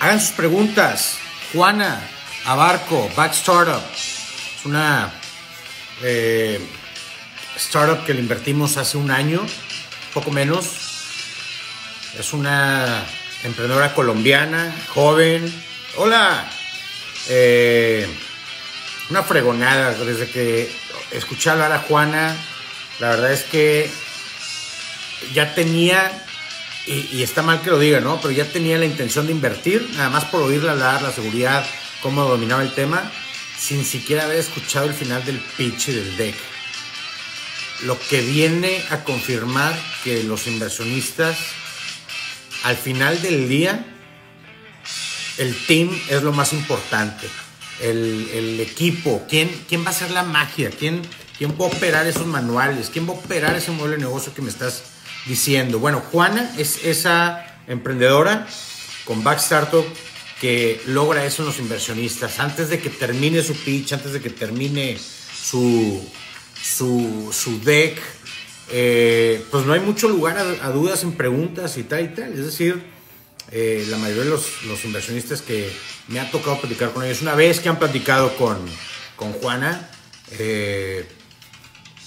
Hagan sus preguntas. Juana, Abarco, Back Startup. Es una eh, startup que le invertimos hace un año, poco menos. Es una emprendedora colombiana, joven. Hola. Eh, una fregonada. Desde que escuché hablar a Juana, la verdad es que ya tenía, y, está mal que lo diga, ¿no? Pero ya tenía la intención de invertir, nada más por oírla hablar, la seguridad, cómo dominaba el tema sin siquiera haber escuchado el final del pitch y del deck. Lo que viene a confirmar que los inversionistas, al final del día, el team es lo más importante. El, el equipo, ¿quién, ¿quién va a hacer la magia? ¿Quién, ¿Quién va a operar esos manuales? ¿Quién va a operar ese modelo de negocio que me estás diciendo? Bueno, Juana es esa emprendedora con Back Startup que logra eso en los inversionistas. Antes de que termine su pitch, antes de que termine su, su, su deck, eh, pues no hay mucho lugar a, dudas en preguntas y tal y tal. Es decir, eh, la mayoría de los, los, inversionistas que me ha tocado platicar con ellos, una vez que han platicado con, con Juana, eh,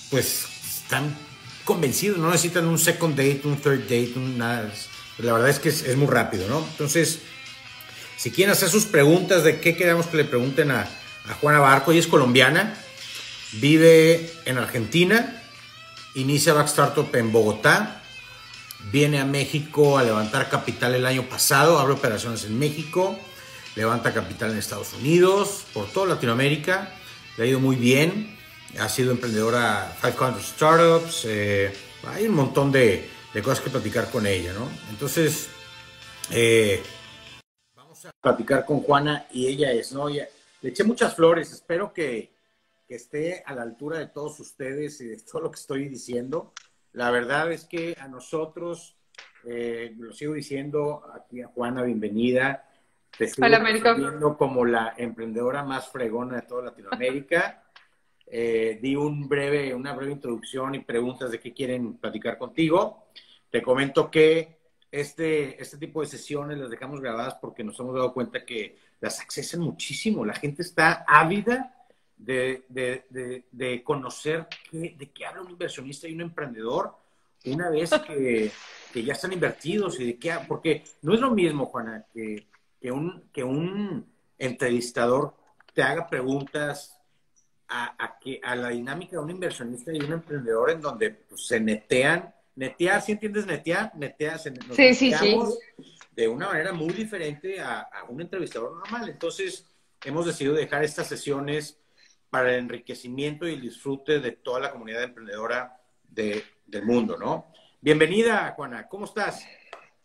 pues están convencidos, no necesitan un second date, un third date, un nada. La verdad es que es, muy rápido, ¿no? Entonces, si quieren hacer sus preguntas de qué queremos que le pregunten a, Juana Barco, es colombiana, vive en Argentina, inicia Back Startup en Bogotá, viene a México a levantar capital el año pasado, abre operaciones en México, levanta capital en Estados Unidos, por toda Latinoamérica, le ha ido muy bien, ha sido emprendedora 500 Startups, eh, hay un montón de, de, cosas que platicar con ella, ¿no? Entonces, eh, vamos a platicar con Juana y ella es, ¿no? Ella, le eché muchas flores, espero que, que esté a la altura de todos ustedes y de todo lo que estoy diciendo. La verdad es que a nosotros, eh, lo sigo diciendo aquí a Juana, bienvenida. Te estoy viendo como la emprendedora más fregona de toda Latinoamérica. Eh, di un breve, una breve introducción y preguntas de qué quieren platicar contigo. Te comento que este, este tipo de sesiones las dejamos grabadas porque nos hemos dado cuenta que las accesan muchísimo. La gente está ávida de, de, de, de conocer qué, de qué habla un inversionista y un emprendedor una vez que, que, ya están invertidos y de qué, porque no es lo mismo, Juana, que, que, un, que un entrevistador te haga preguntas a, a, que, a la dinámica de un inversionista y un emprendedor en donde pues, se netean, netear, ¿sí entiendes netear? Netear, se, nos sí, sí, sí. de una manera muy diferente a, a un entrevistador normal. Entonces, hemos decidido dejar estas sesiones para el enriquecimiento y el disfrute de toda la comunidad emprendedora de, del mundo, ¿no? Bienvenida, Juana, ¿cómo estás?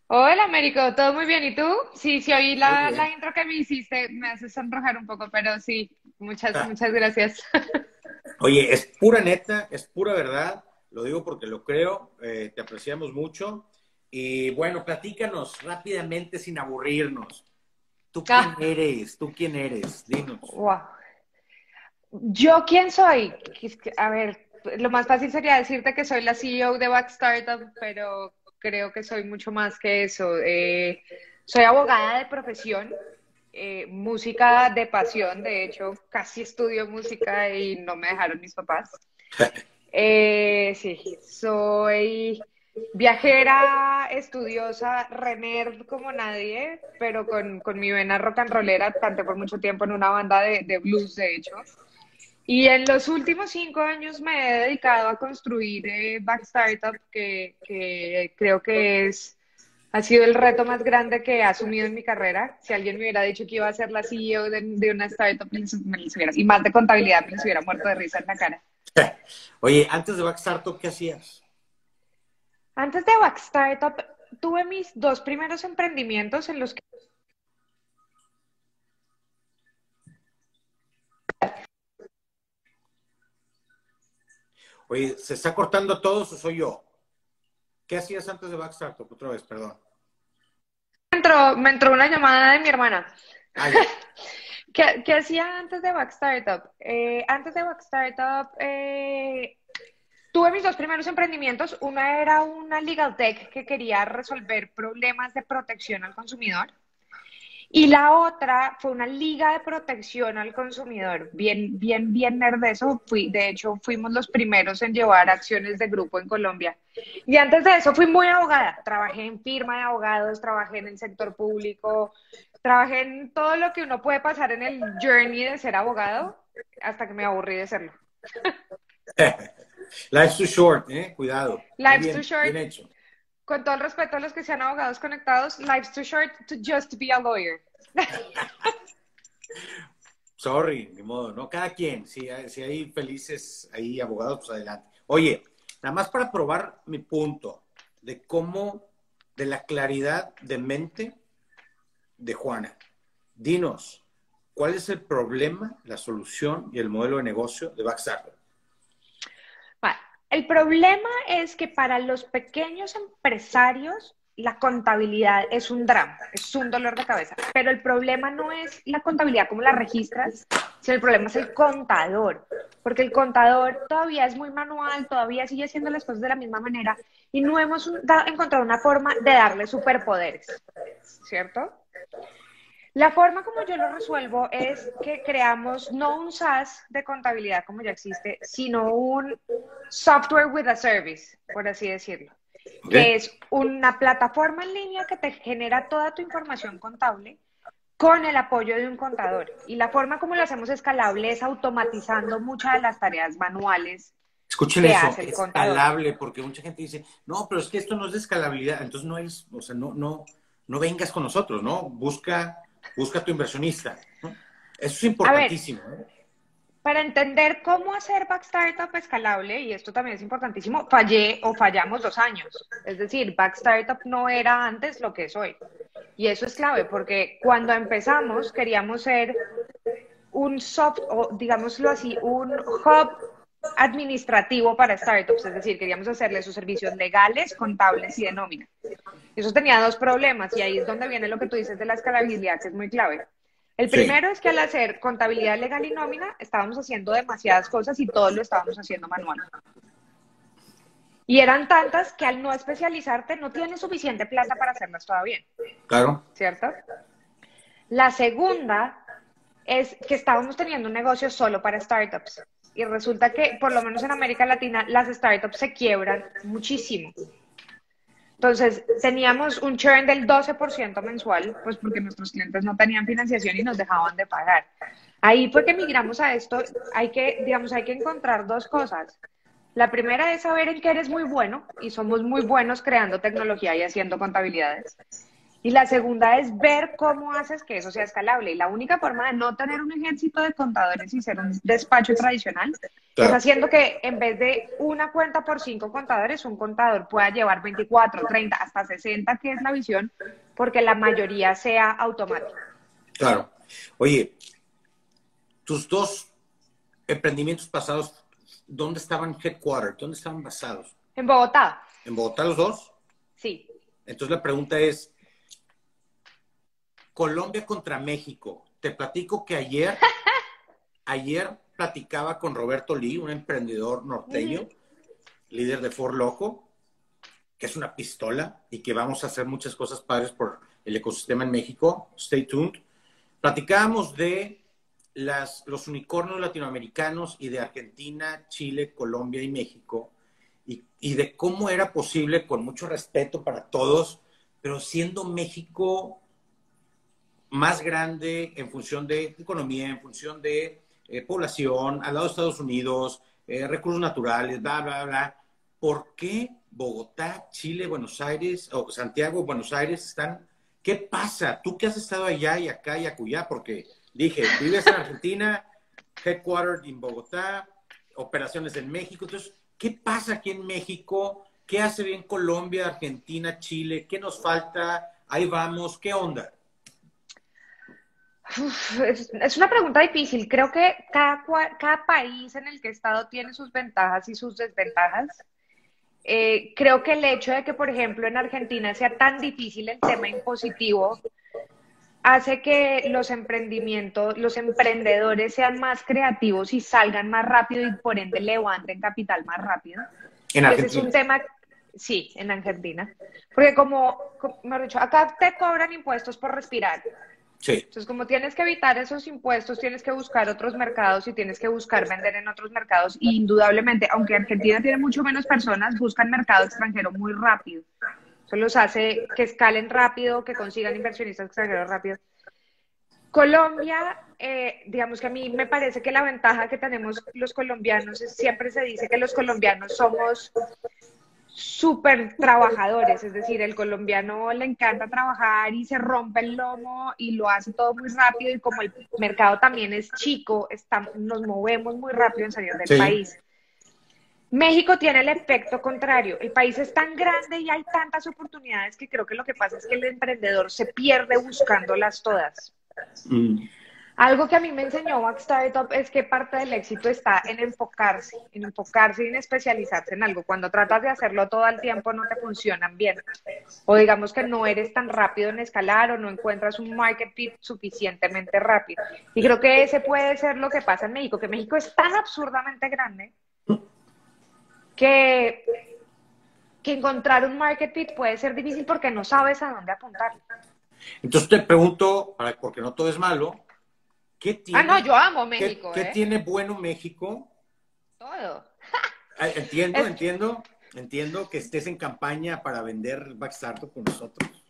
Hola, Américo, ¿todo muy bien? ¿Y tú? Sí, sí, oí la, la intro que me hiciste, me hace sonrojar un poco, pero sí, muchas, ah. muchas gracias. Oye, es pura neta, es pura verdad, lo digo porque lo creo, eh, te apreciamos mucho. Y bueno, platícanos rápidamente sin aburrirnos. ¿Tú quién ah. eres? ¿Tú quién eres? Dinos. Wow. ¿Yo quién soy? A ver, lo más fácil sería decirte que soy la CEO de Back Startup, pero creo que soy mucho más que eso. Eh, soy abogada de profesión, eh, música de pasión, de hecho, casi estudio música y no me dejaron mis papás. Eh, sí, soy viajera, estudiosa, rener como nadie, pero con, con, mi vena rock and rollera, canté por mucho tiempo en una banda de, de blues, de hecho. Y en los últimos cinco años me he dedicado a construir eh, Back Startup, que, que, creo que es, ha sido el reto más grande que he asumido en mi carrera. Si alguien me hubiera dicho que iba a ser la CEO de, de una startup, me les hubiera, y más de contabilidad, me les hubiera muerto de risa en la cara. Oye, antes de Back Startup, ¿qué hacías? Antes de Back Startup, tuve mis dos primeros emprendimientos en los que Oye, ¿se está cortando todo o soy yo? ¿Qué hacías antes de Backstartup? Otra vez, perdón. Me entró, me entró una llamada de mi hermana. ¿Qué, qué hacía antes de Backstartup? Eh, antes de Backstartup, eh, tuve mis dos primeros emprendimientos. Una era una legal tech que quería resolver problemas de protección al consumidor. Y la otra fue una liga de protección al consumidor. Bien, bien, bien nerd eso. Fui, de hecho, fuimos los primeros en llevar acciones de grupo en Colombia. Y antes de eso fui muy abogada. Trabajé en firma de abogados, trabajé en el sector público, trabajé en todo lo que uno puede pasar en el journey de ser abogado hasta que me aburrí de serlo. Life's too short, ¿eh? Cuidado. Life's Bien- too short. Bien hecho. Con todo el respeto a los que sean abogados conectados, life's too short to just be a lawyer. Sorry, ni modo, ¿no? Cada quien, si hay, si hay felices ahí abogados, pues adelante. Oye, nada más para probar mi punto de cómo, de la claridad de mente de Juana. Dinos, ¿cuál es el problema, la solución y el modelo de negocio de Backstarter? El problema es que para los pequeños empresarios la contabilidad es un drama, es un dolor de cabeza. Pero el problema no es la contabilidad como la registras, sino el problema es el contador. Porque el contador todavía es muy manual, todavía sigue haciendo las cosas de la misma manera y no hemos encontrado una forma de darle superpoderes, ¿cierto? La forma como yo lo resuelvo es que creamos no un SaaS de contabilidad como ya existe, sino un software with a service, por así decirlo, que es una plataforma en línea que te genera toda tu información contable con el apoyo de un contador. Y la forma como lo hacemos escalable es automatizando muchas de las tareas manuales. Escuchen ¿Qué eso, hace el contador? escalable, porque mucha gente dice, no, pero es que esto no es de escalabilidad, entonces no es, o sea, no, no, no vengas con nosotros, ¿no? Busca, busca a tu inversionista. ¿no? Eso es importantísimo. ¿eh? Para entender cómo hacer Back Startup escalable, y esto también es importantísimo, fallé o fallamos dos años. Es decir, Back Startup no era antes lo que es hoy. Y eso es clave, porque cuando empezamos queríamos ser un soft, o digámoslo así, un hub administrativo para startups, es decir, queríamos hacerle sus servicios legales, contables y de nómina. Eso tenía dos problemas y ahí es donde viene lo que tú dices de la escalabilidad, que es muy clave. El Sí. primero es que al hacer contabilidad legal y nómina, estábamos haciendo demasiadas cosas y todo lo estábamos haciendo manual. Y eran tantas que al no especializarte no tienes suficiente plata para hacerlas todavía, Claro. ¿cierto? La segunda es que estábamos teniendo un negocio solo para startups. Y resulta que, por lo menos en América Latina, las startups se quiebran muchísimo. Entonces, teníamos un churn del 12% mensual, pues porque nuestros clientes no tenían financiación y nos dejaban de pagar. Ahí fue que migramos a esto. Hay que, digamos, hay que encontrar dos cosas. La primera es saber en qué eres muy bueno y somos muy buenos creando tecnología y haciendo contabilidades. Y la segunda es ver cómo haces que eso sea escalable. Y la única forma de no tener un ejército de contadores y ser un despacho tradicional Claro. es haciendo que en vez de una cuenta por cinco contadores, un contador pueda llevar 24, 30, hasta 60, que es la visión, porque la mayoría sea automática. Claro. Oye, tus dos emprendimientos pasados, ¿dónde estaban headquartered? ¿Dónde estaban basados? En Bogotá, ¿En Bogotá los dos? sí. Entonces la pregunta es, Colombia contra México. Te platico que ayer, ayer platicaba con Roberto Lee, un emprendedor norteño, líder de For Loco, que es una pistola y que vamos a hacer muchas cosas padres por el ecosistema en México. Stay tuned. Platicábamos de las, los unicornios latinoamericanos y de Argentina, Chile, Colombia y México, y, y de cómo era posible, con mucho respeto para todos, pero siendo México más grande en función de economía, en función de eh, población, al lado de Estados Unidos, eh, recursos naturales, bla, bla, bla. ¿Por qué Bogotá, Chile, Buenos Aires, o Santiago, Buenos Aires están? ¿Qué pasa? Tú que has estado allá y acá y acullá, porque dije, vives en Argentina, headquartered en Bogotá, operaciones en México. Entonces, ¿qué pasa aquí en México ¿Qué hace bien Colombia, Argentina, Chile? ¿Qué nos falta? Ahí vamos, ¿qué onda? Es, una pregunta difícil. Creo que cada, cada país en el que he estado tiene sus ventajas y sus desventajas. Eh, creo que el hecho de que, por ejemplo, en Argentina sea tan difícil el tema impositivo hace que los emprendimientos, los emprendedores sean más creativos y salgan más rápido y por ende levanten capital más rápido. En Argentina. Ese es un tema, sí, en Argentina. Porque como, como he dicho, acá te cobran impuestos por respirar. Sí. Entonces, como tienes que evitar esos impuestos, tienes que buscar otros mercados y tienes que buscar vender en otros mercados. Y indudablemente, aunque Argentina tiene mucho menos personas, buscan mercado extranjero muy rápido. Eso los hace que escalen rápido, que consigan inversionistas extranjeros rápido. Colombia, eh, digamos que a mí me parece que la ventaja que tenemos los colombianos es siempre se dice que los colombianos somos súper trabajadores, es decir, el colombiano le encanta trabajar y se rompe el lomo y lo hace todo muy rápido y como el mercado también es chico, nos movemos muy rápido en salir del país. México tiene el efecto contrario, el país es tan grande y hay tantas oportunidades que creo que lo que pasa es que el emprendedor se pierde buscándolas todas. Mm. Algo que a mí me enseñó Back Startup es que parte del éxito está en enfocarse, en enfocarse y en especializarse en algo. Cuando tratas de hacerlo todo el tiempo no te funcionan bien. O digamos que no eres tan rápido en escalar o no encuentras un market fit suficientemente rápido. Y creo que ese puede ser lo que pasa en México, que México es tan absurdamente grande que, que encontrar un market fit puede ser difícil porque no sabes a dónde apuntar. Entonces te pregunto, porque no todo es malo, ¿Qué tiene, ah, no, yo amo México. ¿Qué, ¿eh? tiene bueno México? Todo. entiendo, entiendo, entiendo que estés en campaña para vender Backstartup con nosotros.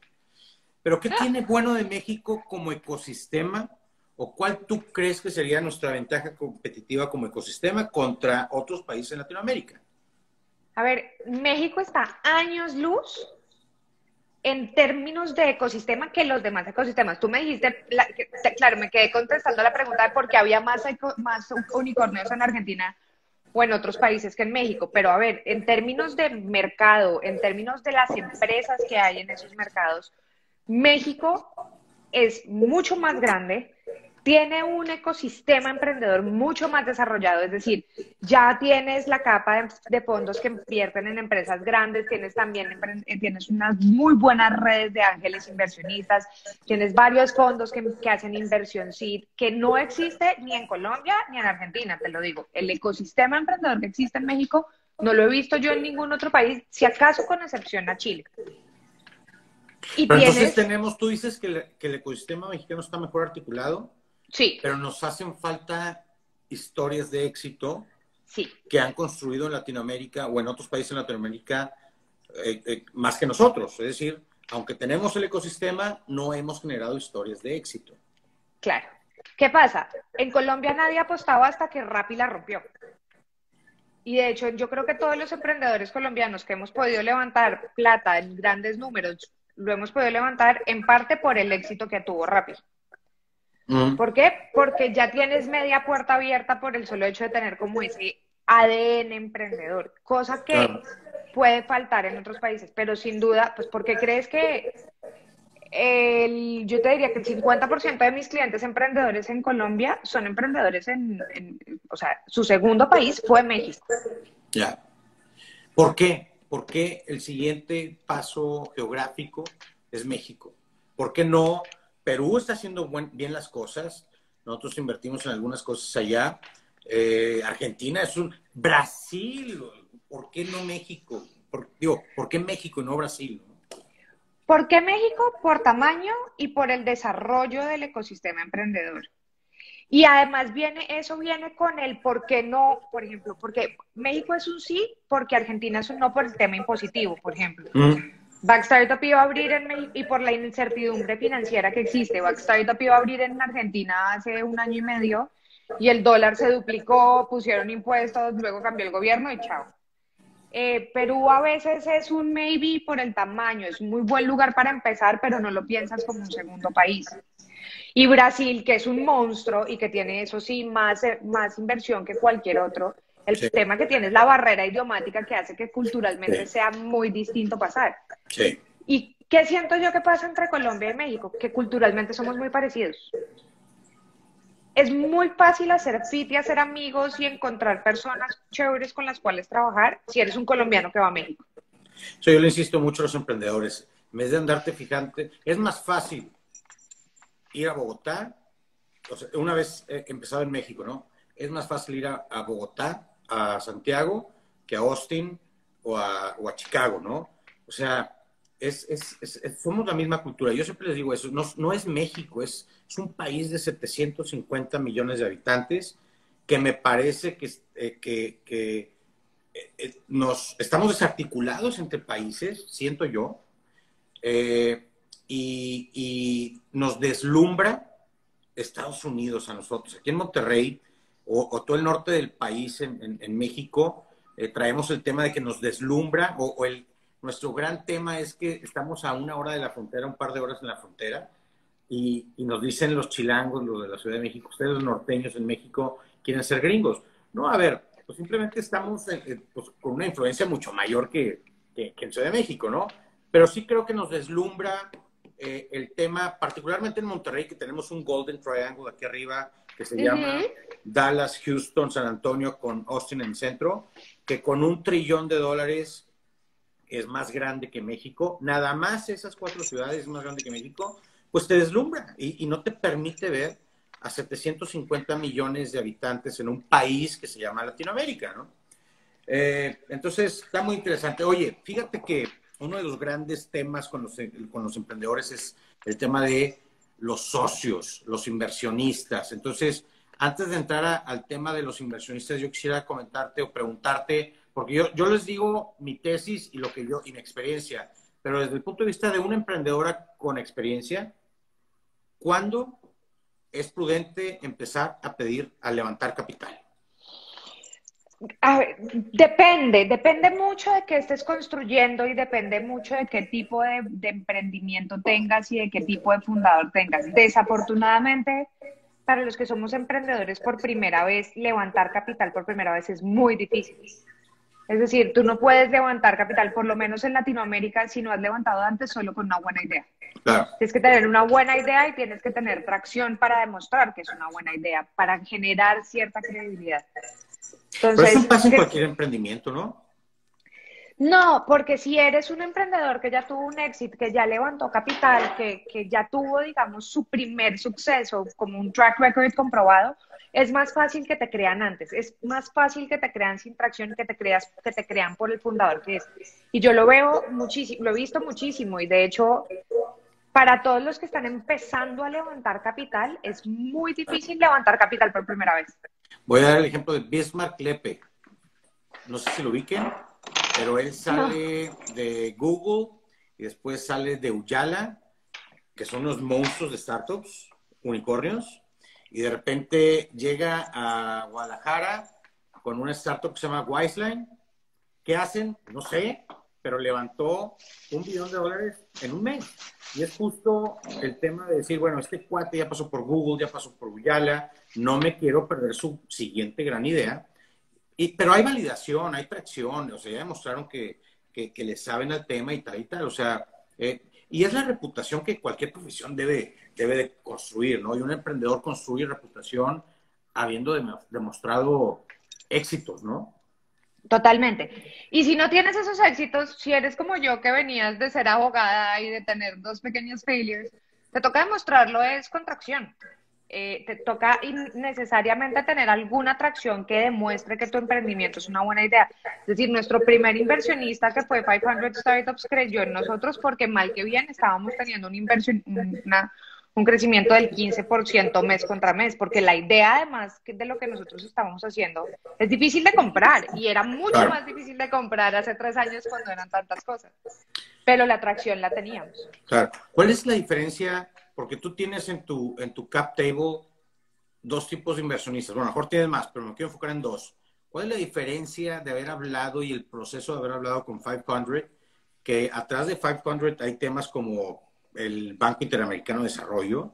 Pero ¿qué tiene bueno de México como ecosistema? ¿O cuál tú crees que sería nuestra ventaja competitiva como ecosistema contra otros países en Latinoamérica? A ver, México está años luz en términos de ecosistema que los demás ecosistemas. Tú me dijiste, claro, me quedé contestando la pregunta de por qué había más, más unicornios en Argentina o en otros países que en México, pero a ver, en términos de mercado, en términos de las empresas que hay en esos mercados, México es mucho más grande, tiene un ecosistema emprendedor mucho más desarrollado, es decir, ya tienes la capa de, fondos que invierten en empresas grandes, tienes también eh, tienes unas muy buenas redes de ángeles inversionistas, tienes varios fondos que, que hacen inversión seed, que no existe ni en Colombia ni en Argentina, te lo digo. El ecosistema emprendedor que existe en México no lo he visto yo en ningún otro país, si acaso con excepción a Chile. Y Pero entonces tenemos, tú dices que, que el ecosistema mexicano está mejor articulado. Sí. Pero nos hacen falta historias de éxito sí. que han construido en Latinoamérica o en otros países en Latinoamérica eh, eh, más que nosotros. Es decir, aunque tenemos el ecosistema, no hemos generado historias de éxito. Claro. ¿Qué pasa? En Colombia nadie apostaba hasta que Rappi la rompió. Y de hecho, yo creo que todos los emprendedores colombianos que hemos podido levantar plata en grandes números, lo hemos podido levantar en parte por el éxito que tuvo Rappi. ¿Por qué? Porque ya tienes media puerta abierta por el solo hecho de tener como ese ADN emprendedor, cosa que puede faltar en otros países, pero sin duda, pues porque crees que el, yo te diría que el 50% de mis clientes emprendedores en Colombia son emprendedores en, o sea, su segundo país fue México. Ya. ¿Por qué? ¿Por qué el siguiente paso geográfico es México? ¿Por qué no Perú está haciendo bien las cosas. Nosotros invertimos en algunas cosas allá. Eh, Argentina es un... Brasil, ¿por qué no México? Por, digo, ¿por qué México y no Brasil? ¿Por qué México? Por tamaño y por el desarrollo del ecosistema emprendedor. Y además viene, eso viene con el por qué no, por ejemplo, porque México es un sí, porque Argentina es un no por el tema impositivo, por ejemplo. Mm. Backstartup iba a abrir en y por la incertidumbre financiera que existe, Backstartup iba a abrir en Argentina hace un año y medio y el dólar se duplicó, pusieron impuestos, luego cambió el gobierno y chao. Eh, Perú a veces es un maybe por el tamaño, es un muy buen lugar para empezar, pero no lo piensas como un segundo país. Y Brasil, que es un monstruo y que tiene, eso sí, más, más inversión que cualquier otro, El tema que tiene es la barrera idiomática que hace que culturalmente sea muy distinto pasar. Sí. ¿Y qué siento yo que pasa entre Colombia y México? Que culturalmente somos muy parecidos. Es muy fácil hacer fit y hacer amigos y encontrar personas chéveres con las cuales trabajar si eres un colombiano que va a México. yo le insisto mucho a los emprendedores, en vez de andarte fijante, es más fácil ir a Bogotá, una vez empezado en México, ¿no? Es más fácil ir a, Bogotá a Santiago que a Austin o a, Chicago, ¿no? O sea, es, somos la misma cultura. Yo siempre les digo eso, no, es México, es, es, un país de 750 millones de habitantes que me parece que, eh, que eh, eh, nos estamos desarticulados entre países, siento yo, y, y, nos deslumbra Estados Unidos a nosotros. Aquí en Monterrey o, todo el norte del país, en, México, eh, traemos el tema de que nos deslumbra, o, el, nuestro gran tema es que estamos a una hora de la frontera, un par de horas en la frontera, y, nos dicen los chilangos, los de la Ciudad de México, ustedes los norteños en México quieren ser gringos. No, a ver, pues simplemente estamos pues, con una influencia mucho mayor que, que, en Ciudad de México, ¿no? Pero sí creo que nos deslumbra eh, el tema, particularmente en Monterrey, que tenemos un Golden Triangle aquí arriba, que se llama Dallas, Houston, San Antonio con Austin en el centro, que con un trillón de dólares es más grande que México. Nada más esas cuatro ciudades es más grande que México, pues te deslumbra y, no te permite ver a 750 millones de habitantes en un país que se llama Latinoamérica, ¿no? Eh, entonces, está muy interesante. Oye, fíjate que uno de los grandes temas con los, con los emprendedores es el tema de los socios, los inversionistas. Entonces, antes de entrar al tema de los inversionistas, yo quisiera comentarte o preguntarte, porque yo, yo les digo mi tesis y lo que yo y mi experiencia, pero desde el punto de vista de una emprendedora con experiencia, ¿cuándo es prudente empezar a pedir a levantar capital? Depende, depende mucho de qué estés construyendo y depende mucho de qué tipo de, emprendimiento tengas y de qué tipo de fundador tengas. Desafortunadamente, para los que somos emprendedores por primera vez, levantar capital por primera vez es muy difícil. Es decir, tú no puedes levantar capital, por lo menos en Latinoamérica, si no has levantado antes solo con una buena idea. Tienes que tener una buena idea y tienes que tener tracción para demostrar que es una buena idea, para generar cierta credibilidad. Pero eso pasa en cualquier emprendimiento, ¿no? No, porque si eres un emprendedor que ya tuvo un éxito, que ya levantó capital, que, que ya tuvo, digamos, su primer suceso como un track record comprobado, es más fácil que te crean antes, es más fácil que te crean sin tracción que te creas, que te crean por el fundador que es. Y yo lo veo muchísimo, lo he visto muchísimo y de hecho para todos los que están empezando a levantar capital, es muy difícil levantar capital por primera vez. Voy a dar el ejemplo de Bismarck Lepe. No sé si lo ubiquen, pero él sale de Google y después sale de Uyala, que son unos monstruos de startups, unicornios, y de repente llega a Guadalajara con una startup que se llama Wiseline. ¿Qué hacen? No sé, pero levantó un billón de dólares en un mes. Y es justo el tema de decir, bueno, este cuate ya pasó por Google, ya pasó por Uyala, no me quiero perder su siguiente gran idea. Y, pero hay validación, hay tracción, o sea, ya demostraron que, que, le saben al tema y tal y tal. O sea, eh, y es la reputación que cualquier profesión debe, debe de construir, ¿no? Y un emprendedor construye reputación habiendo demostrado éxitos, ¿no? Totalmente. Y si no tienes esos éxitos, si eres como yo que venías de ser abogada y de tener dos pequeños failures, te toca demostrarlo es contracción. Eh, te toca necesariamente tener alguna atracción que demuestre que tu emprendimiento es una buena idea. Es decir, nuestro primer inversionista que fue 500 Startups creyó en nosotros porque mal que bien estábamos teniendo una inversión, una, un crecimiento del 15% mes contra mes, porque la idea además de lo que nosotros estábamos haciendo es difícil de comprar y era mucho más difícil de comprar hace tres años cuando eran tantas cosas, pero la atracción la teníamos. Claro. ¿Cuál es la diferencia? Porque tú tienes en tu, en tu cap table dos tipos de inversionistas, bueno, a lo mejor tienes más, pero me quiero enfocar en dos. ¿Cuál es la diferencia de haber hablado y el proceso de haber hablado con 500? Que atrás de 500 hay temas como el Banco Interamericano de Desarrollo,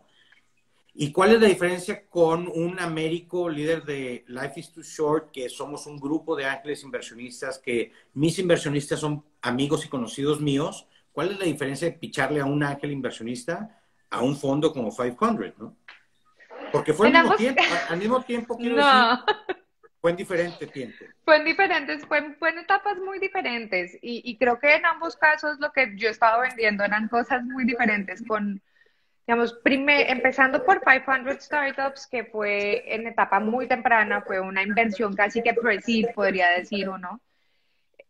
¿Y cuál es la diferencia con un Américo líder de Life is Too Short, que somos un grupo de ángeles inversionistas, que mis inversionistas son amigos y conocidos míos? ¿Cuál es la diferencia de picharle a un ángel inversionista a un fondo como 500, no? Porque fue al mismo, tiempo, al mismo tiempo, quiero decir, fue en diferente tiempo. Fue en diferentes, fue, en etapas muy diferentes y, y creo que en ambos casos lo que yo estaba vendiendo eran cosas muy diferentes con digamos, primer, empezando por 500 Startups, que fue en etapa muy temprana, fue una inversión casi que pre podría decir uno.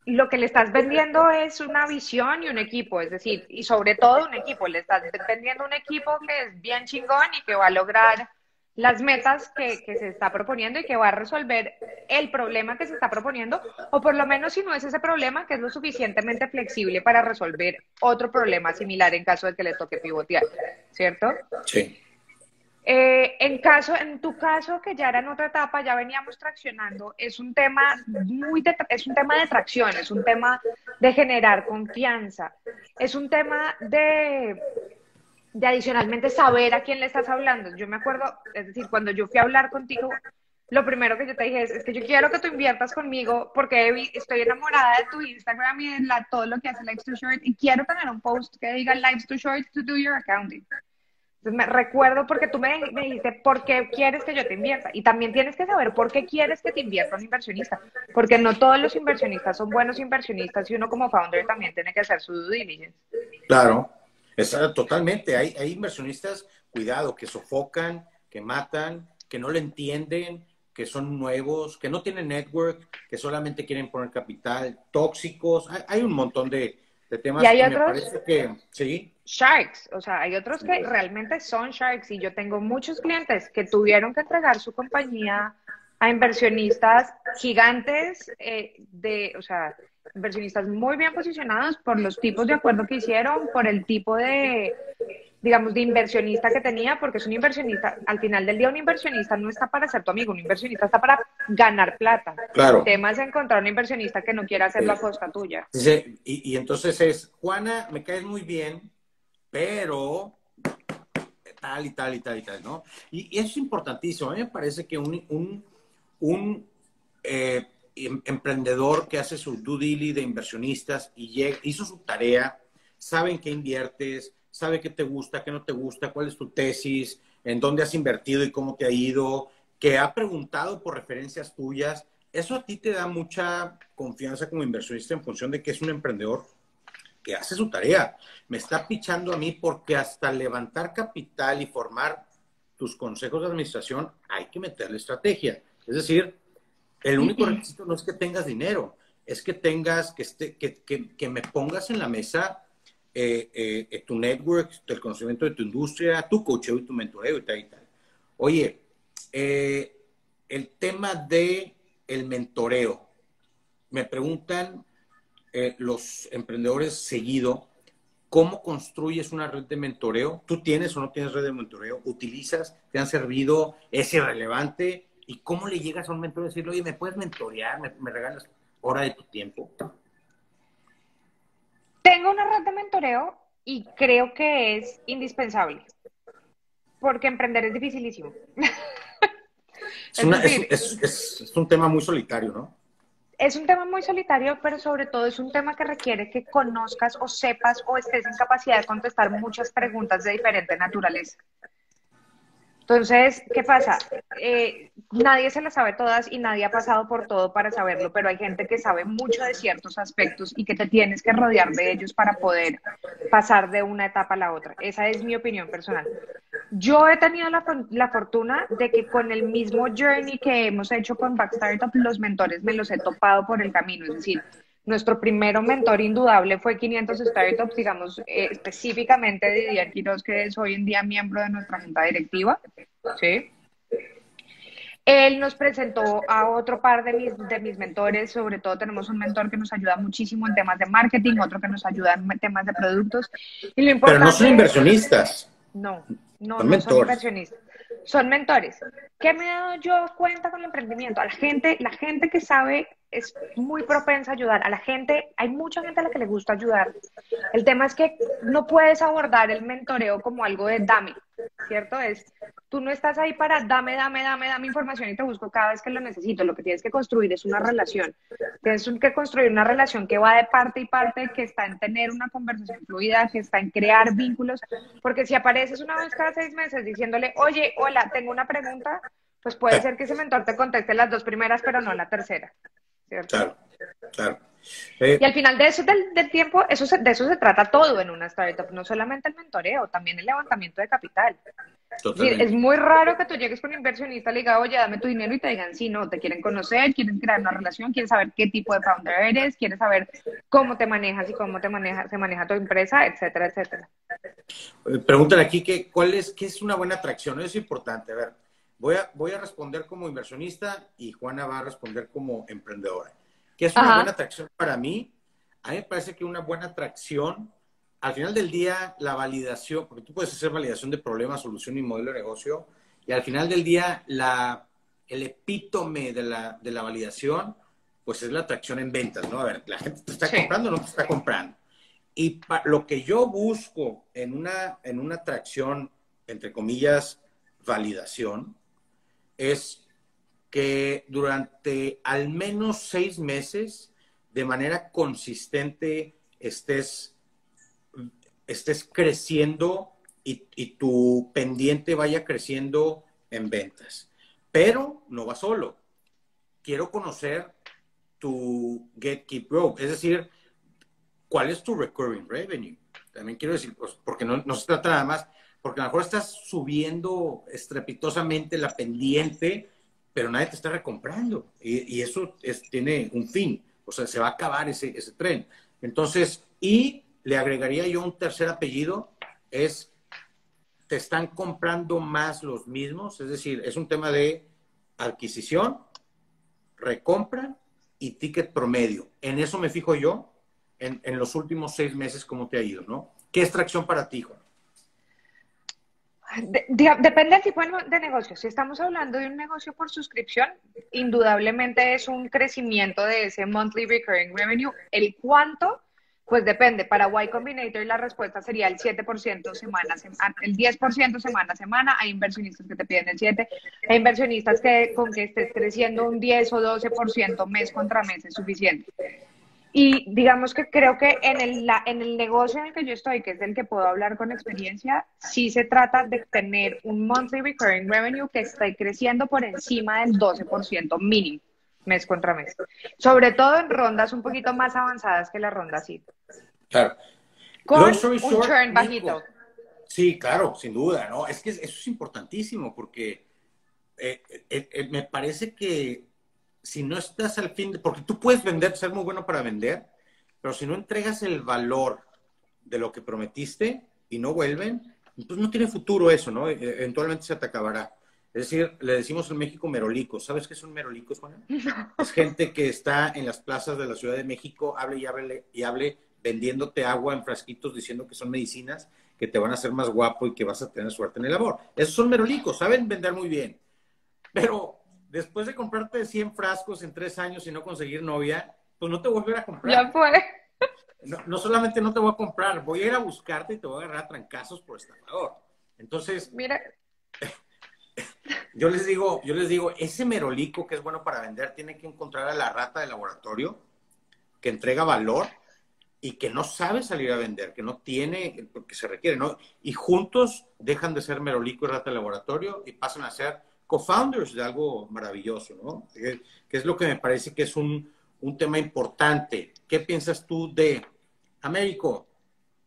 Lo que le estás vendiendo es una visión y un equipo, es decir, y sobre todo un equipo. Le estás vendiendo un equipo que es bien chingón y que va a lograr las metas que, se está proponiendo y que va a resolver el problema que se está proponiendo, o por lo menos si no es ese problema, que es lo suficientemente flexible para resolver otro problema similar en caso de que le toque pivotear, ¿cierto? Sí. Eh, en caso, en tu caso, que ya era en otra etapa, ya veníamos traccionando, es un tema muy es un tema de tracción, es un tema de generar confianza, es un tema de de adicionalmente saber a quién le estás hablando. Yo me acuerdo, es decir, cuando yo fui a hablar contigo, lo primero que yo te dije es, es que yo quiero que tú inviertas conmigo porque estoy enamorada de tu Instagram y de la, todo lo que hace Lives to Short y quiero tener un post que diga Lives to Short to do your accounting. Entonces me recuerdo porque tú me, me, dijiste, ¿por qué quieres que yo te invierta? Y también tienes que saber por qué quieres que te invierta un inversionista. Porque no todos los inversionistas son buenos inversionistas y uno como founder también tiene que hacer su due diligence. Claro. Totalmente. Hay, hay inversionistas, cuidado, que sofocan, que matan, que no le entienden, que son nuevos, que no tienen network, que solamente quieren poner capital, tóxicos. Hay, un montón de, temas ¿Y hay que otros? me parece que sí. Sharks, o sea, hay otros que realmente son sharks y yo tengo muchos clientes que tuvieron que entregar su compañía a inversionistas gigantes eh, de, o sea, inversionistas muy bien posicionados por los tipos de acuerdo que hicieron, por el tipo de, digamos, de inversionista que tenía, porque es un inversionista, al final del día un inversionista no está para ser tu amigo, un inversionista está para ganar plata. Claro. El tema es encontrar un inversionista que no quiera hacerlo a costa tuya. Sí, y, y entonces es, Juana, me caes muy bien, pero tal y tal y tal y tal, ¿no? Y, eso es importantísimo. A mí me parece que un, un, un eh, Em, emprendedor que hace su due diligence de inversionistas y hizo su tarea, saben qué inviertes, sabe qué te gusta, qué no te gusta, cuál es tu tesis, en dónde has invertido y cómo te ha ido, que ha preguntado por referencias tuyas, eso a ti te da mucha confianza como inversionista en función de que es un emprendedor que hace su tarea. Me está pichando a mí porque hasta levantar capital y formar tus consejos de administración hay que meterle estrategia. Es decir, el único requisito no es que tengas dinero, es que tengas, que, esté, que, que, me pongas en la mesa eh, eh, tu network, el conocimiento de tu industria, tu cocheo y tu mentoreo y tal y tal. Oye, eh, el tema de el mentoreo. Me preguntan los emprendedores seguido, ¿cómo construyes una red de mentoreo? ¿Tú tienes o no tienes red de mentoreo? ¿Utilizas? ¿Te han servido? ¿Es irrelevante? ¿Y cómo le llegas a un mentor y decirle, oye, ¿me puedes mentorear? ¿Me, regalas hora de tu tiempo? Tengo una red de mentoreo y creo que es indispensable. Porque emprender es dificilísimo. Es, es, un tema muy solitario, ¿no? Es un tema muy solitario, pero sobre todo es un tema que requiere que conozcas o sepas o estés en capacidad de contestar muchas preguntas de diferente naturaleza. Entonces, ¿qué pasa? Eh, nadie se las sabe todas y nadie ha pasado por todo para saberlo, pero hay gente que sabe mucho de ciertos aspectos y que te tienes que rodear de ellos para poder pasar de una etapa a la otra. Esa es mi opinión personal. Yo he tenido la, la fortuna de que con el mismo journey que hemos hecho con Back Startup, los mentores me los he topado por el camino. Es decir, nuestro primero mentor indudable fue 500 Startups, digamos, eh, específicamente Didier Quiroz, que es hoy en día miembro de nuestra junta directiva. ¿sí? Él nos presentó a otro par de mis, de mis mentores, sobre todo tenemos un mentor que nos ayuda muchísimo en temas de marketing, otro que nos ayuda en temas de productos. Y lo Pero no son inversionistas. No, no, son no son inversionistas son mentores. ¿Qué me he dado yo cuenta con el emprendimiento? A la gente, la gente que sabe es muy propensa a ayudar. A la gente, hay mucha gente a la que le gusta ayudar. El tema es que no puedes abordar el mentoreo como algo de dame, ¿cierto? Es, Tú no estás ahí para dame, dame, dame, dame información y te busco cada vez que lo necesito. Lo que tienes que construir es una relación. Tienes que construir una relación que va de parte y parte, que está en tener una conversación fluida, que está en crear vínculos. Porque si apareces una vez cada seis meses diciéndole, oye, hola, tengo una pregunta, pues puede ser que ese mentor te conteste las dos primeras, pero no la tercera. ¿Cierto? Claro, claro. y al final de eso del, tiempo, eso de eso se trata todo en una startup, no solamente el mentoreo, también el levantamiento de capital. Es, muy raro que tú llegues con un inversionista le digas, oye, dame tu dinero y te digan, sí, no, te quieren conocer, quieren crear una relación, quieren saber qué tipo de founder eres, quieren saber cómo te manejas y cómo te maneja, se maneja tu empresa, etcétera, etcétera. Eh, Preguntan aquí que, cuál es, qué es una buena atracción. Eso es importante. A ver, voy a, voy a responder como inversionista y Juana va a responder como emprendedora. ¿Qué es una buena atracción para mí? A mí me parece que una buena atracción al final del día, la validación, porque tú puedes hacer validación de problema, solución y modelo de negocio, y al final del día, la, el epítome de la, de la validación, pues es la atracción en ventas, ¿no? A ver, la gente te está comprando o no te está comprando. Y lo que yo busco en una, en una atracción, entre comillas, validación, es que durante al menos seis meses, de manera consistente, estés estés creciendo y, tu pendiente vaya creciendo en ventas. Pero no va solo. Quiero conocer tu Get, Keep, Grow. Es decir, ¿cuál es tu recurring revenue? También quiero decir, pues, porque no, no se trata nada más, porque a lo mejor estás subiendo estrepitosamente la pendiente, pero nadie te está recomprando. Y, eso es, tiene un fin. O sea, se va a acabar ese, tren. Entonces, y le agregaría yo un tercer apellido, es, te están comprando más los mismos, es decir, es un tema de adquisición, recompra y ticket promedio. En eso me fijo yo en, los últimos seis meses, cómo te ha ido, ¿no? ¿Qué extracción para ti, Juan? Depende del tipo de negocio. Si estamos hablando de un negocio por suscripción, indudablemente es un crecimiento de ese monthly recurring revenue. El cuánto pues depende, para Y Combinator la respuesta sería el 7% semana, semana, el 10% semana a semana, hay inversionistas que te piden el 7, hay inversionistas que con que estés creciendo un 10 o 12% mes contra mes es suficiente. Y digamos que creo que en el, en el negocio en el que yo estoy, que es el que puedo hablar con experiencia, sí se trata de tener un monthly recurring revenue que esté creciendo por encima del 12% mínimo mes contra mes. Sobre todo en rondas un poquito más avanzadas que la ronda sí. Claro. Con un churn bajito. Sí, claro, sin duda, ¿no? Es que eso es importantísimo porque eh, eh, eh, me parece que si no estás al fin, de, porque tú puedes vender, ser muy bueno para vender, pero si no entregas el valor de lo que prometiste y no vuelven, entonces no tiene futuro eso, ¿no? Eventualmente se te acabará. Es decir, le decimos en México merolicos. ¿Sabes qué son merolicos, Juan? Es gente que está en las plazas de la Ciudad de México, hable y hable y hable vendiéndote agua en frasquitos diciendo que son medicinas que te van a hacer más guapo y que vas a tener suerte en el amor. Esos son merolicos, saben vender muy bien. Pero después de comprarte 100 frascos en tres años y no conseguir novia, pues no te voy a volver a comprar. Ya fue. No, no, solamente no te voy a comprar, voy a ir a buscarte y te voy a agarrar a trancazos por estafador. Entonces, mira, yo les digo, yo les digo, ese merolico que es bueno para vender tiene que encontrar a la rata de laboratorio que entrega valor y que no sabe salir a vender, que no tiene, porque se requiere, ¿no? Y juntos dejan de ser merolico y rata de laboratorio y pasan a ser co-founders de algo maravilloso, ¿no? Que, es lo que me parece que es un, un tema importante. ¿Qué piensas tú de Américo?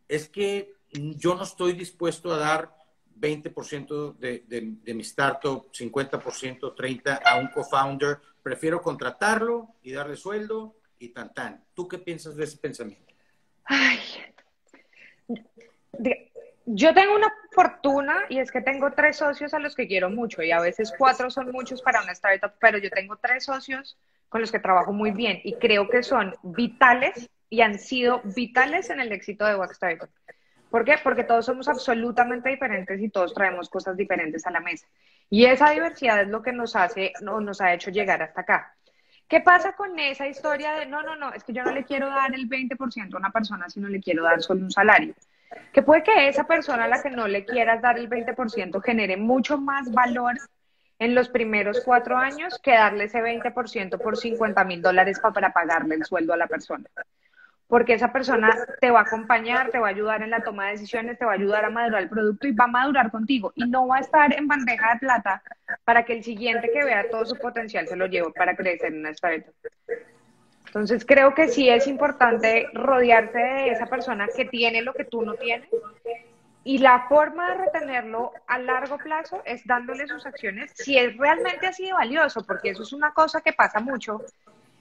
Es que yo no estoy dispuesto a dar 20% de, de, de, mi startup, 50%, 30% a un co-founder. Prefiero contratarlo y darle sueldo y tan tan. ¿Tú qué piensas de ese pensamiento? Ay, yo tengo una fortuna y es que tengo tres socios a los que quiero mucho y a veces cuatro son muchos para una startup, pero yo tengo tres socios con los que trabajo muy bien y creo que son vitales y han sido vitales en el éxito de Wax Startup. ¿Por qué? Porque todos somos absolutamente diferentes y todos traemos cosas diferentes a la mesa. Y esa diversidad es lo que nos hace, no, nos ha hecho llegar hasta acá. ¿Qué pasa con esa historia de no, no, no, es que yo no le quiero dar el 20% a una persona, sino le quiero dar solo un salario? Que puede que esa persona a la que no le quieras dar el 20% genere mucho más valor en los primeros cuatro años que darle ese 20% por 50 mil dólares para pagarle el sueldo a la persona. Porque esa persona te va a acompañar, te va a ayudar en la toma de decisiones, te va a ayudar a madurar el producto y va a madurar contigo. Y no va a estar en bandeja de plata para que el siguiente que vea todo su potencial se lo lleve para crecer en una startup. Entonces creo que sí es importante rodearse de esa persona que tiene lo que tú no tienes y la forma de retenerlo a largo plazo es dándole sus acciones si es realmente así de valioso, porque eso es una cosa que pasa mucho.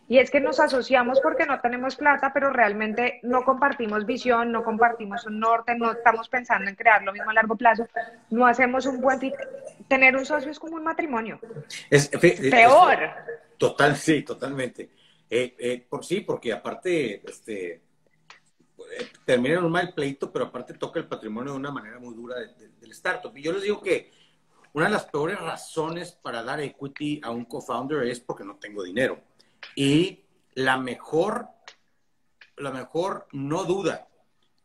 Y es que nos asociamos porque no tenemos plata, pero realmente no compartimos visión, no compartimos un norte, no estamos pensando en crear lo mismo a largo plazo, no hacemos un buen Tener un socio es como un matrimonio. Es, peor. total, sí, totalmente. Eh, eh, por sí, porque aparte, este, termina en un mal pleito, pero aparte toca el patrimonio de una manera muy dura del startup. Y yo les digo que una de las peores razones para dar equity a un co-founder es porque no tengo dinero. Y la mejor, la mejor no duda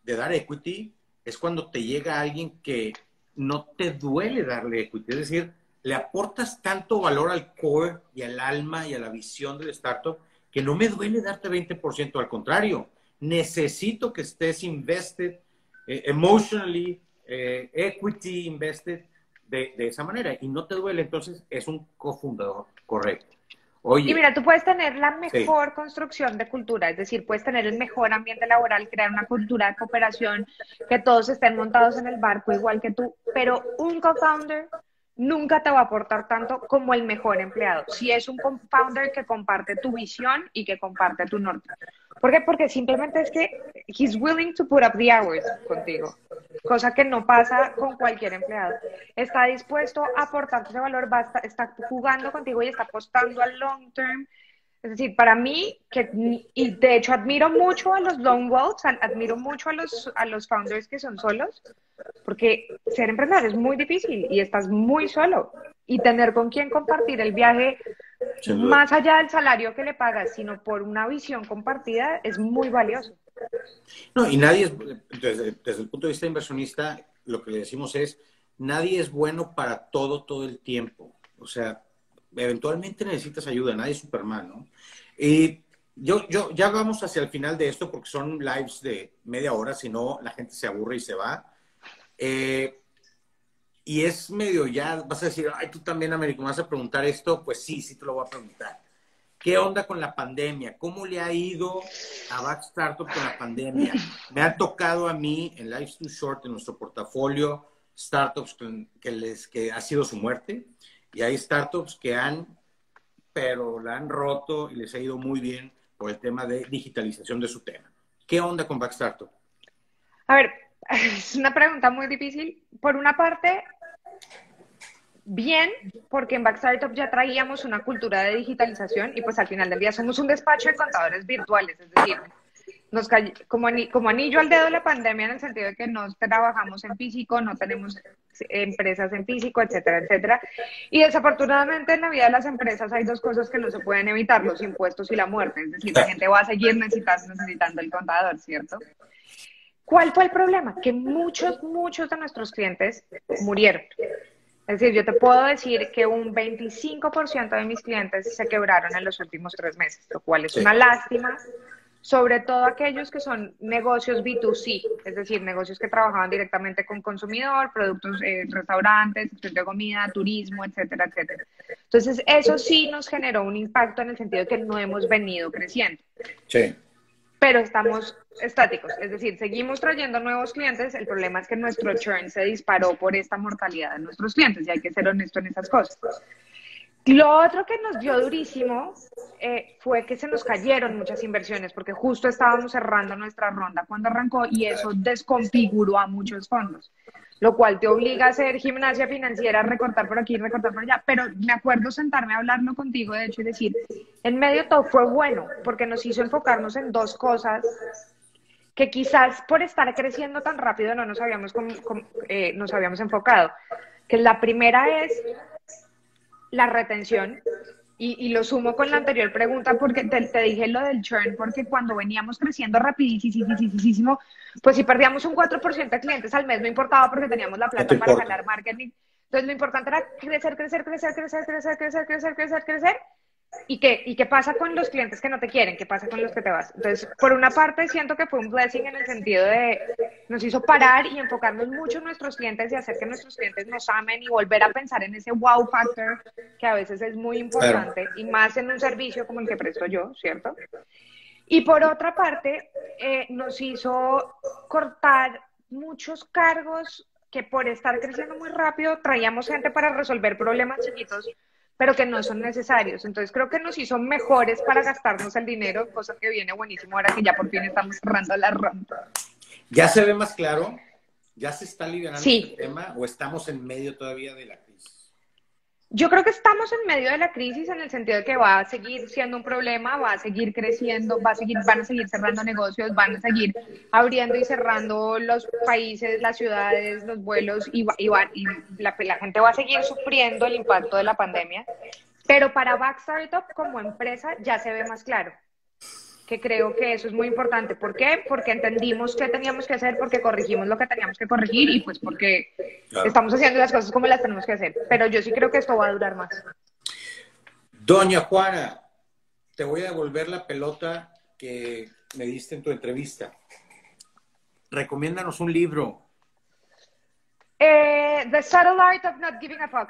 de dar equity es cuando te llega alguien que no te duele darle equity. Es decir, le aportas tanto valor al core y al alma y a la visión del startup que no me duele darte 20%, al contrario necesito que estés invested, eh, emotionally, eh, equity invested de, esa manera y no te duele, entonces es un cofundador correcto. Oye, y mira, tú puedes tener la mejor construcción de cultura, es decir, puedes tener el mejor ambiente laboral, crear una cultura de cooperación, que todos estén montados en el barco igual que tú, pero un co-founder nunca te va a aportar tanto como el mejor empleado. Si es un founder que comparte tu visión y que comparte tu norte. ¿Por qué? Porque simplemente es que he's willing to put up the hours contigo, cosa que no pasa con cualquier empleado. Está dispuesto a aportarte ese valor, está jugando contigo y está apostando al long term es decir, para mí, que, y de hecho admiro mucho a los long wolves, admiro mucho a los, a los founders que son solos, porque ser emprendedor es muy difícil y estás muy solo. Y tener con quién compartir el viaje, más allá del salario que le pagas, sino por una visión compartida, es muy valioso. No, y nadie es, desde, desde el punto de vista inversionista, lo que le decimos es, nadie es bueno para todo, todo el tiempo. O sea, eventualmente necesitas ayuda, nadie es Superman, ¿no? Y yo, yo, ya vamos hacia el final de esto porque son lives de media hora, si no la gente se aburre y se va. Eh, y es medio ya, vas a decir, ay, tú también, Américo, ¿me vas a preguntar esto? Pues sí, sí te lo voy a preguntar. ¿Qué onda con la pandemia? ¿Cómo le ha ido a Back Startup con la pandemia? Me ha tocado a mí en Life Too Short, en nuestro portafolio, startups que, les, que ha sido su muerte. Y hay startups que han, pero la han roto y les ha ido muy bien por el tema de digitalización de su tema. ¿Qué onda con Back Startup? A ver, es una pregunta muy difícil. Por una parte, bien, porque en Back Startup ya traíamos una cultura de digitalización y pues al final del día somos un despacho de contadores virtuales, es decir, nos como, como anillo al dedo la pandemia en el sentido de que no trabajamos en físico, no tenemos empresas en físico, etcétera, etcétera. Y desafortunadamente en la vida de las empresas hay dos cosas que no se pueden evitar, los impuestos y la muerte. Es decir, la gente va a seguir necesitando, necesitando el contador, ¿cierto? ¿Cuál fue el problema? Que muchos, muchos de nuestros clientes murieron. Es decir, yo te puedo decir que un 25% de mis clientes se quebraron en los últimos tres meses, lo cual es una lástima sobre todo aquellos que son negocios B2C, es decir, negocios que trabajaban directamente con consumidor, productos, eh, restaurantes, de comida, turismo, etcétera, etcétera. Entonces, eso sí nos generó un impacto en el sentido de que no hemos venido creciendo. Sí. Pero estamos estáticos, es decir, seguimos trayendo nuevos clientes, el problema es que nuestro churn se disparó por esta mortalidad de nuestros clientes y hay que ser honesto en esas cosas. Lo otro que nos dio durísimo eh, fue que se nos cayeron muchas inversiones porque justo estábamos cerrando nuestra ronda cuando arrancó y eso desconfiguró a muchos fondos, lo cual te obliga a hacer gimnasia financiera, recortar por aquí, recortar por allá. Pero me acuerdo sentarme a hablarlo contigo, de hecho, y decir, en medio todo fue bueno porque nos hizo enfocarnos en dos cosas que quizás por estar creciendo tan rápido no nos habíamos, eh, nos habíamos enfocado. Que la primera es la retención Y, lo sumo con la anterior pregunta porque te, dije lo del churn, porque cuando veníamos creciendo rapidísimo, pues si perdíamos un 4% de clientes al mes, no importaba porque teníamos la plata para ganar marketing. Entonces lo importante era crecer, crecer, crecer, crecer, crecer, crecer, crecer, crecer, crecer, ¿Y qué, ¿Y qué pasa con los clientes que no te quieren? ¿Qué pasa con los que te vas? Entonces, por una parte, siento que fue un blessing en el sentido de nos hizo parar y enfocarnos mucho en nuestros clientes y hacer que nuestros clientes nos amen y volver a pensar en ese wow factor que a veces es muy importante y más en un servicio como el que presto yo, ¿cierto? Y por otra parte, eh, nos hizo cortar muchos cargos que por estar creciendo muy rápido traíamos gente para resolver problemas chiquitos pero que no son necesarios. Entonces creo que nos hizo mejores para gastarnos el dinero, cosa que viene buenísimo ahora que ya por fin estamos cerrando la ronda. ¿Ya se ve más claro? ¿Ya se está liberando el tema o estamos en medio todavía de la yo creo que estamos en medio de la crisis en el sentido de que va a seguir siendo un problema, va a seguir creciendo, va a seguir, van a seguir cerrando negocios, van a seguir abriendo y cerrando los países, las ciudades, los vuelos y, y, y la, la, gente va a seguir sufriendo el impacto de la pandemia. Pero para Back Startup como empresa ya se ve más claro que creo que eso es muy importante. ¿Por qué? Porque entendimos qué teníamos que hacer, porque corregimos lo que teníamos que corregir y pues porque estamos haciendo las cosas como las tenemos que hacer. Pero yo sí creo que esto va a durar más. Doña Juana, te voy a devolver la pelota que me diste en tu entrevista. Recomiéndanos un libro. Eh, The Subtle Art of Not Giving a Fuck.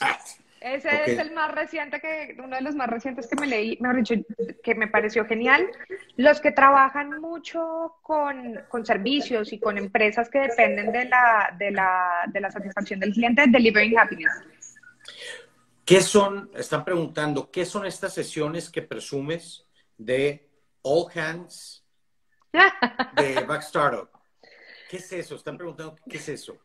Ah, ese es el más reciente que, uno de los más recientes que me leí, mejor dicho, que me pareció genial. Los que trabajan mucho con, con servicios y con empresas que dependen de la, de la, de la satisfacción del cliente, Delivering Happiness. ¿Qué son, están preguntando, qué son estas sesiones que presumes de All Hands de Back Startup? ¿Qué es eso? Están preguntando, ¿qué es eso?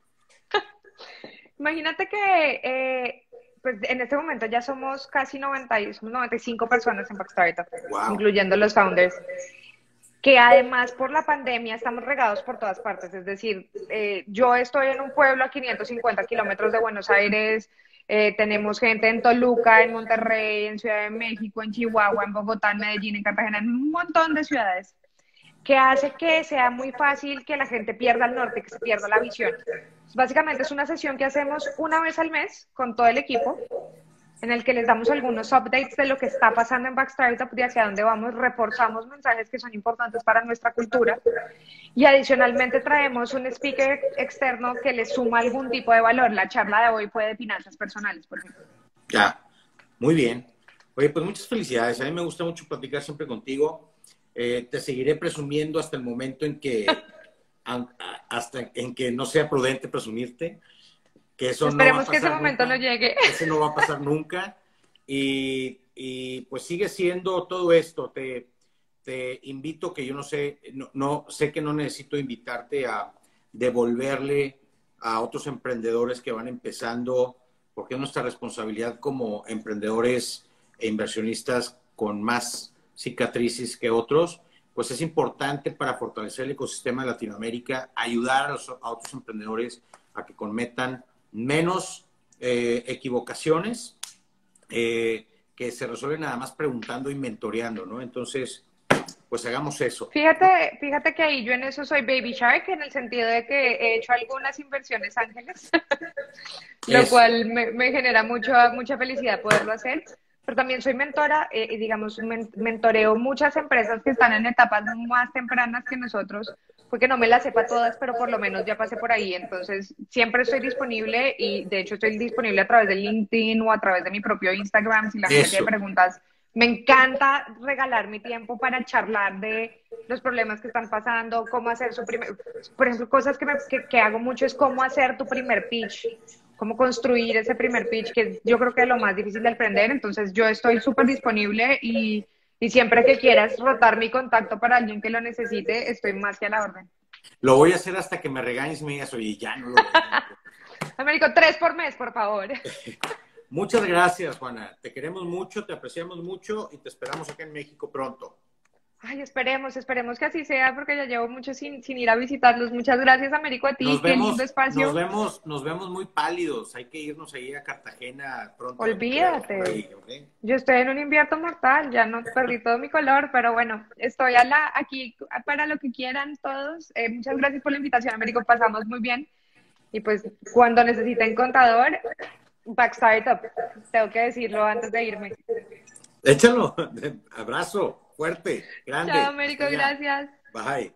Imagínate que eh, pues en este momento ya somos casi 90, 95 personas en Backstartup, incluyendo los founders, que además por la pandemia estamos regados por todas partes. Es decir, eh, yo estoy en un pueblo a 550 kilómetros de Buenos Aires, eh, tenemos gente en Toluca, en Monterrey, en Ciudad de México, en Chihuahua, en Bogotá, en Medellín, en Cartagena, en un montón de ciudades, que hace que sea muy fácil que la gente pierda el norte, que se pierda la visión. Básicamente es una sesión que hacemos una vez al mes con todo el equipo, en el que les damos algunos updates de lo que está pasando en Backstartup y hacia dónde vamos, reportamos mensajes que son importantes para nuestra cultura y adicionalmente traemos un speaker externo que le suma algún tipo de valor. La charla de hoy fue de finanzas personales, por ejemplo. Ya, muy bien. Oye, pues muchas felicidades. A mí me gusta mucho platicar siempre contigo. Eh, te seguiré presumiendo hasta el momento en que hasta en que no sea prudente presumirte, que eso no va a pasar que ese momento no llegue. Ese no va a pasar nunca. Y, y pues sigue siendo todo esto. Te, te invito que yo no sé, no, no, sé que no necesito invitarte a devolverle a otros emprendedores que van empezando, porque es nuestra responsabilidad como emprendedores e inversionistas con más cicatrices que otros, pues es importante para fortalecer el ecosistema de Latinoamérica, ayudar a, otros emprendedores a que cometan menos eh, equivocaciones, eh, que se resuelven nada más preguntando y mentoreando, ¿no? Entonces, pues hagamos eso. Fíjate, fíjate que ahí yo en eso soy Baby Shark, en el sentido de que he hecho algunas inversiones ángeles, lo cual me, me genera mucho, mucha felicidad poderlo hacer pero también soy mentora eh, y digamos, mentoreo muchas empresas que están en etapas más tempranas que nosotros, porque no me las sepa todas, pero por lo menos ya pasé por ahí, entonces siempre estoy disponible y de hecho estoy disponible a través de LinkedIn o a través de mi propio Instagram si la gente tiene preguntas. Me encanta regalar mi tiempo para charlar de los problemas que están pasando, cómo hacer su primer, por ejemplo, cosas que, me, que hago mucho es cómo hacer tu primer pitch cómo construir ese primer pitch, que yo creo que es lo más difícil de aprender. Entonces, yo estoy súper disponible y, y, siempre que quieras rotar mi contacto para alguien que lo necesite, estoy más que a la orden. Lo voy a hacer hasta que me regañes y me digas, oye, ya no lo Américo, tres por mes, por favor. Muchas gracias, Juana. Te queremos mucho, te apreciamos mucho y te esperamos acá en México pronto. Ay, esperemos, esperemos que así sea, porque ya llevo mucho sin, sin ir a visitarlos. Muchas gracias, Américo, a ti. Nos vemos, espacio. Nos vemos, nos vemos muy pálidos. Hay que irnos ahí a Cartagena pronto. Olvídate. Yo estoy en un invierno mortal, ya no perdí todo mi color, pero bueno, estoy a la, aquí para lo que quieran todos. Eh, muchas gracias por la invitación, Américo. Pasamos muy bien. Y pues cuando necesiten contador, back startup. Tengo que decirlo antes de irme. Échalo. Abrazo fuerte, grande. Chao, Américo, gracias. Bye.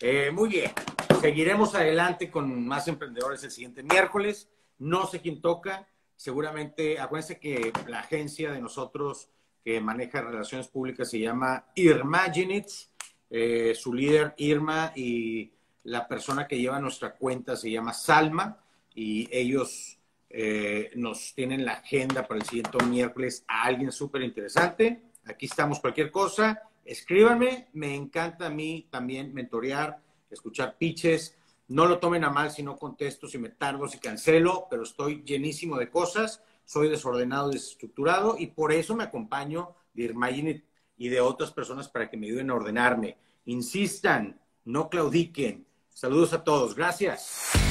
Eh, muy bien. Seguiremos adelante con más emprendedores el siguiente miércoles. No sé quién toca. Seguramente, acuérdense que la agencia de nosotros que maneja relaciones públicas se llama Irmaginits. Eh, su líder Irma y la persona que lleva nuestra cuenta se llama Salma y ellos eh, nos tienen la agenda para el siguiente miércoles a alguien súper interesante. Aquí estamos, cualquier cosa, escríbanme. Me encanta a mí también mentorear, escuchar pitches. No lo tomen a mal si no contesto, si me tardo, si cancelo, pero estoy llenísimo de cosas. Soy desordenado, desestructurado y por eso me acompaño de Irmagine y de otras personas para que me ayuden a ordenarme. Insistan, no claudiquen. Saludos a todos. Gracias.